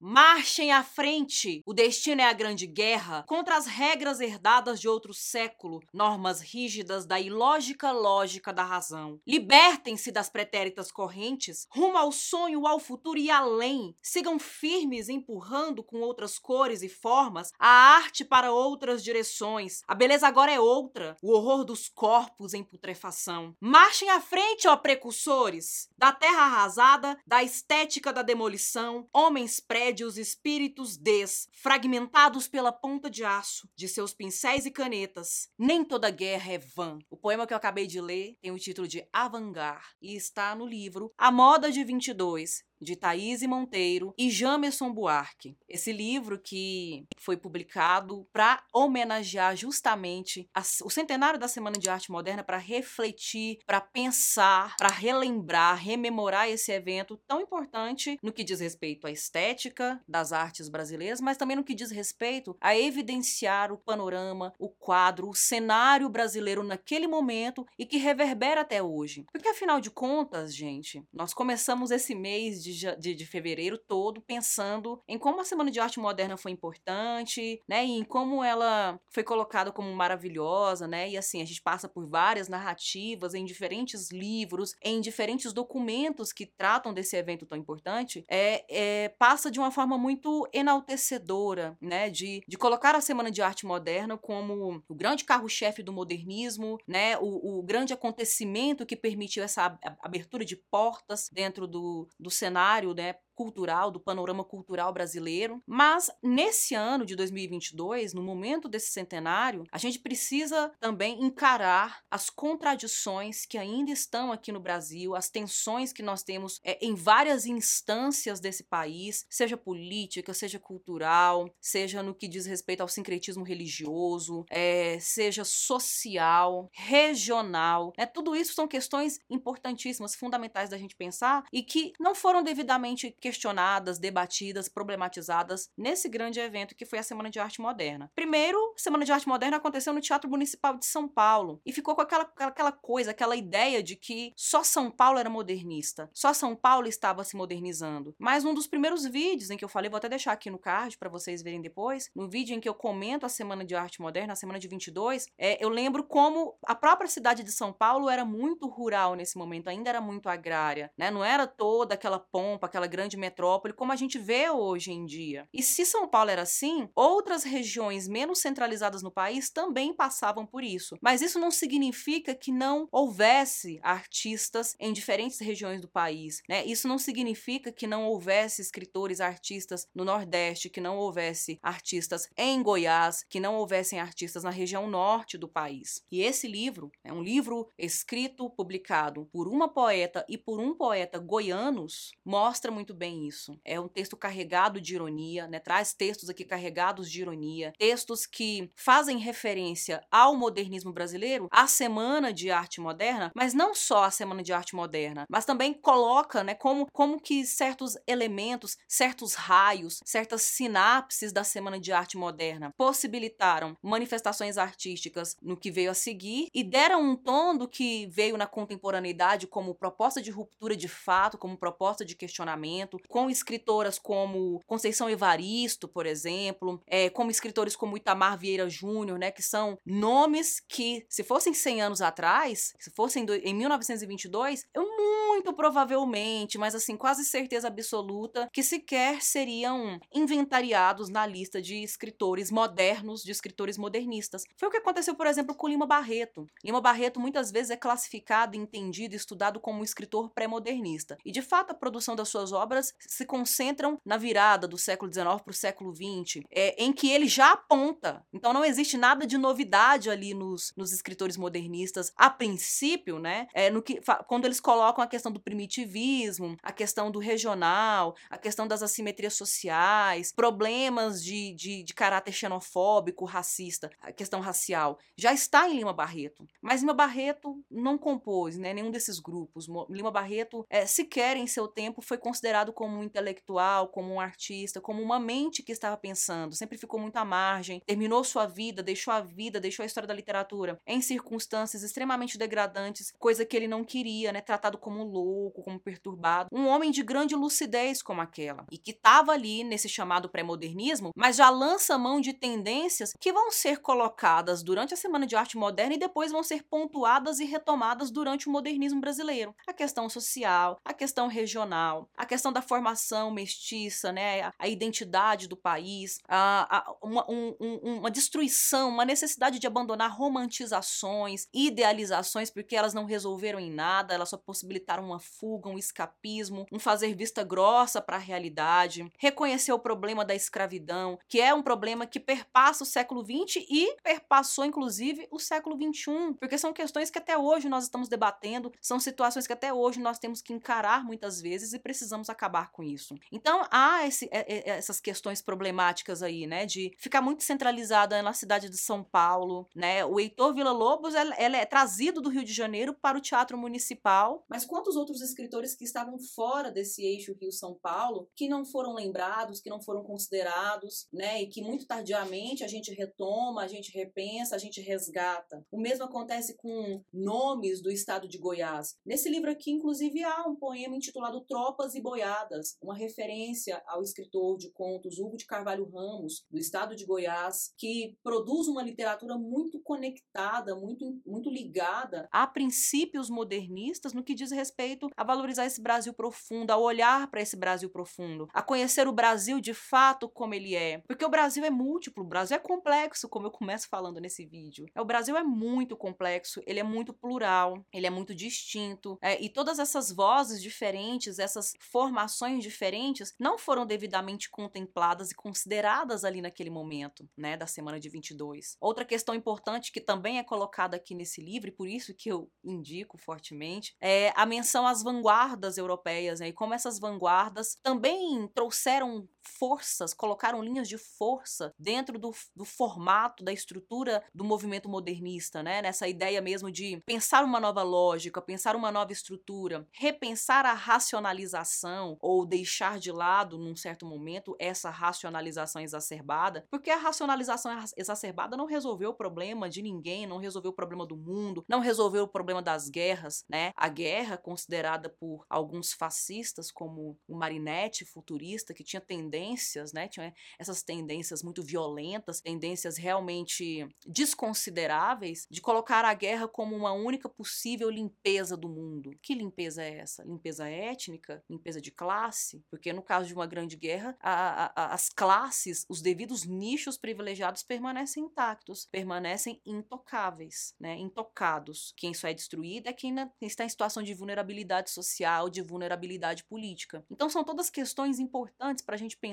My Marchem à frente! O destino é a grande guerra contra as regras herdadas de outro século, normas rígidas da ilógica lógica da razão. Libertem-se das pretéritas correntes, rumo ao sonho, ao futuro e além. Sigam firmes, empurrando com outras cores e formas a arte para outras direções. A beleza agora é outra, o horror dos corpos em putrefação. Marchem à frente, ó precursores! Da terra arrasada, da estética da demolição, homens prédios os espíritos des, fragmentados pela ponta de aço de seus pincéis e canetas. Nem toda guerra é vã. O poema que eu acabei de ler tem o título de Avangar e está no livro A Moda de 22, de Thaís Monteiro e Jamerson Buarque. Esse livro que foi publicado para homenagear justamente a, o centenário da Semana de Arte Moderna, para refletir, para pensar, para relembrar, rememorar esse evento tão importante no que diz respeito à estética das artes brasileiras, mas também no que diz respeito a evidenciar o panorama, o quadro, o cenário brasileiro naquele momento e que reverbera até hoje. Porque afinal de contas, gente, nós começamos esse mês de, de, de, fevereiro todo pensando em como a Semana de Arte Moderna foi importante, né? E em como ela foi colocada como maravilhosa, né? E assim, a gente passa por várias narrativas em diferentes livros, em diferentes documentos que tratam desse evento tão importante, é, é passa de uma forma muito enaltecedora, né? De, de colocar a Semana de Arte Moderna como o grande carro-chefe do modernismo, né? O, o grande acontecimento que permitiu essa abertura de portas dentro do, do cenário cenário, né, cultural, do panorama cultural brasileiro. Mas nesse ano de 2022, no momento desse centenário, a gente precisa também encarar as contradições que ainda estão aqui no Brasil, as tensões que nós temos é, em várias instâncias desse país, seja política, seja cultural, seja no que diz respeito ao sincretismo religioso, é, seja social, regional. Né? Tudo isso são questões importantíssimas, fundamentais da gente pensar e que não foram devidamente questionadas, debatidas, problematizadas nesse grande evento que foi a Semana de Arte Moderna. Primeiro, Semana de Arte Moderna aconteceu no Teatro Municipal de São Paulo e ficou com aquela, aquela coisa, aquela ideia de que só São Paulo era modernista, só São Paulo estava se modernizando. Mas um dos primeiros vídeos em que eu falei, vou até deixar aqui no card para vocês verem depois, no vídeo em que eu comento a Semana de Arte Moderna, a Semana de 22, é, eu lembro como a própria cidade de São Paulo era muito rural nesse momento, ainda era muito agrária, né? Não era toda aquela pompa, aquela grande grande metrópole como a gente vê hoje em dia. E se São Paulo era assim, outras regiões menos centralizadas no país também passavam por isso. Mas isso não significa que não houvesse artistas em diferentes regiões do país, né? Isso não significa que não houvesse escritores, artistas no Nordeste, que não houvesse artistas em Goiás, que não houvessem artistas na região norte do país. E esse livro é um livro escrito, publicado por uma poeta e por um poeta goianos, mostra muito bem isso. É um texto carregado de ironia, né? Traz textos aqui carregados de ironia, textos que fazem referência ao modernismo brasileiro, à Semana de Arte Moderna, mas não só a Semana de Arte Moderna, mas também coloca, né, como como que certos elementos, certos raios, certas sinapses da Semana de Arte Moderna possibilitaram manifestações artísticas no que veio a seguir e deram um tom do que veio na contemporaneidade como proposta de ruptura de fato, como proposta de questionamento com escritoras como Conceição Evaristo, por exemplo, é, como escritores como Itamar Vieira Júnior, né, que são nomes que, se fossem 100 anos atrás, se fossem em 1922, eu muito provavelmente, mas assim, quase certeza absoluta, que sequer seriam inventariados na lista de escritores modernos, de escritores modernistas. Foi o que aconteceu, por exemplo, com Lima Barreto. Lima Barreto muitas vezes é classificado, entendido estudado como um escritor pré-modernista. E de fato, a produção das suas obras obras se concentram na virada do século XIX para o século XX, é, em que ele já aponta. Então não existe nada de novidade ali nos, nos escritores modernistas, a princípio, né? É, no que, quando eles colocam a questão do primitivismo, a questão do regional, a questão das assimetrias sociais, problemas de, de, de caráter xenofóbico, racista, a questão racial, já está em Lima Barreto. Mas Lima Barreto não compôs né, nenhum desses grupos. Lima Barreto, é, sequer em seu tempo, foi considerado tratado como um intelectual, como um artista, como uma mente que estava pensando, sempre ficou muito à margem, terminou sua vida, deixou a vida, deixou a história da literatura em circunstâncias extremamente degradantes, coisa que ele não queria, né? Tratado como louco, como perturbado. Um homem de grande lucidez como aquela, e que estava ali nesse chamado pré-modernismo, mas já lança mão de tendências que vão ser colocadas durante a Semana de Arte Moderna e depois vão ser pontuadas e retomadas durante o modernismo brasileiro. A questão social, a questão regional, a questão da formação mestiça, né? a identidade do país, a, a, uma, um, um, uma destruição, uma necessidade de abandonar romantizações, idealizações, porque elas não resolveram em nada, elas só possibilitaram uma fuga, um escapismo, um fazer vista grossa para a realidade, reconhecer o problema da escravidão, que é um problema que perpassa o século XX e perpassou, inclusive, o século XXI, porque são questões que até hoje nós estamos debatendo, são situações que até hoje nós temos que encarar muitas vezes e precisamos acabar com isso. Então, há esse, é, é, essas questões problemáticas aí, né, de ficar muito centralizada na cidade de São Paulo, né, o Heitor Villa-Lobos, ela, ela é trazido do Rio de Janeiro para o Teatro Municipal, mas quantos outros escritores que estavam fora desse eixo Rio-São Paulo, que não foram lembrados, que não foram considerados, né, e que muito tardiamente a gente retoma, a gente repensa, a gente resgata. O mesmo acontece com nomes do estado de Goiás. Nesse livro aqui, inclusive, há um poema intitulado Tropas e Boiadas, uma referência ao escritor de contos Hugo de Carvalho Ramos, do estado de Goiás, que produz uma literatura muito conectada, muito, muito ligada a princípios modernistas no que diz respeito a valorizar esse Brasil profundo, a olhar para esse Brasil profundo, a conhecer o Brasil de fato como ele é. Porque o Brasil é múltiplo, o Brasil é complexo, como eu começo falando nesse vídeo. É, o Brasil é muito complexo, ele é muito plural, ele é muito distinto, é, e todas essas vozes diferentes, essas formações diferentes, não foram devidamente contempladas e consideradas ali naquele momento, né, da semana de 22. Outra questão importante que também é colocada aqui nesse livro, e por isso que eu indico fortemente, é a menção às vanguardas europeias, né, e como essas vanguardas também trouxeram forças, colocaram linhas de força dentro do, do formato, da estrutura do movimento modernista, né? Nessa ideia mesmo de pensar uma nova lógica, pensar uma nova estrutura, repensar a racionalização ou deixar de lado, num certo momento, essa racionalização exacerbada, porque a racionalização exacerbada não resolveu o problema de ninguém, não resolveu o problema do mundo, não resolveu o problema das guerras, né? A guerra, considerada por alguns fascistas como o Marinetti, futurista, que tinha tendências, né? Tinha essas tendências muito violentas, tendências realmente desconsideráveis, de colocar a guerra como uma única possível limpeza do mundo. Que limpeza é essa? Limpeza étnica? Limpeza de classe? Porque no caso de uma grande guerra, a, a, as classes, os devidos nichos privilegiados permanecem intactos, permanecem intocáveis, né? intocados. Quem só é destruído é quem está em situação de vulnerabilidade social, de vulnerabilidade política. Então são todas questões importantes para a gente pensar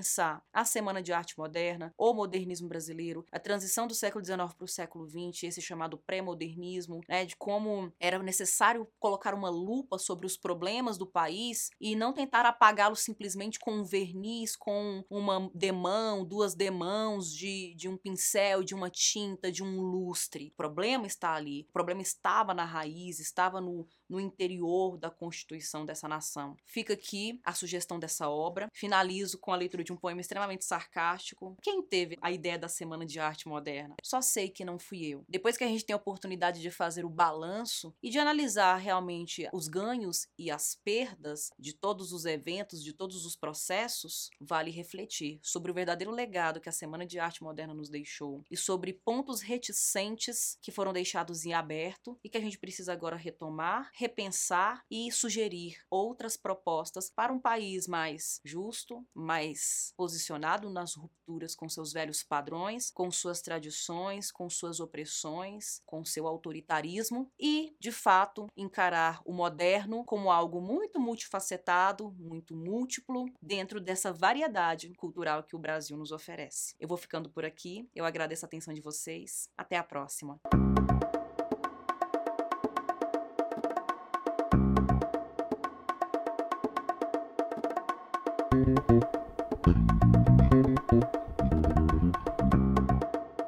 a Semana de Arte Moderna, o modernismo brasileiro, a transição do século XIX para o século XX, esse chamado pré-modernismo, né, de como era necessário colocar uma lupa sobre os problemas do país e não tentar apagá-los simplesmente com um verniz, com uma demão, duas demãos de, de um pincel, de uma tinta, de um lustre. O problema está ali, o problema estava na raiz, estava no, no interior da constituição dessa nação. Fica aqui a sugestão dessa obra. Finalizo com a leitura de um poema extremamente sarcástico. Quem teve a ideia da Semana de Arte Moderna? Só sei que não fui eu. Depois que a gente tem a oportunidade de fazer o balanço e de analisar realmente os ganhos e as perdas de todos os eventos, de todos os processos, vale refletir sobre o verdadeiro legado que a Semana de Arte Moderna nos deixou e sobre pontos reticentes que foram deixados em aberto e que a gente precisa agora retomar, repensar e sugerir outras propostas para um país mais justo, mais posicionado nas rupturas com seus velhos padrões, com suas tradições, com suas opressões, com seu autoritarismo e, de fato, encarar o moderno como algo muito multifacetado, muito múltiplo, dentro dessa variedade cultural que o Brasil nos oferece. Eu vou ficando por aqui, eu agradeço a atenção de vocês, até a próxima.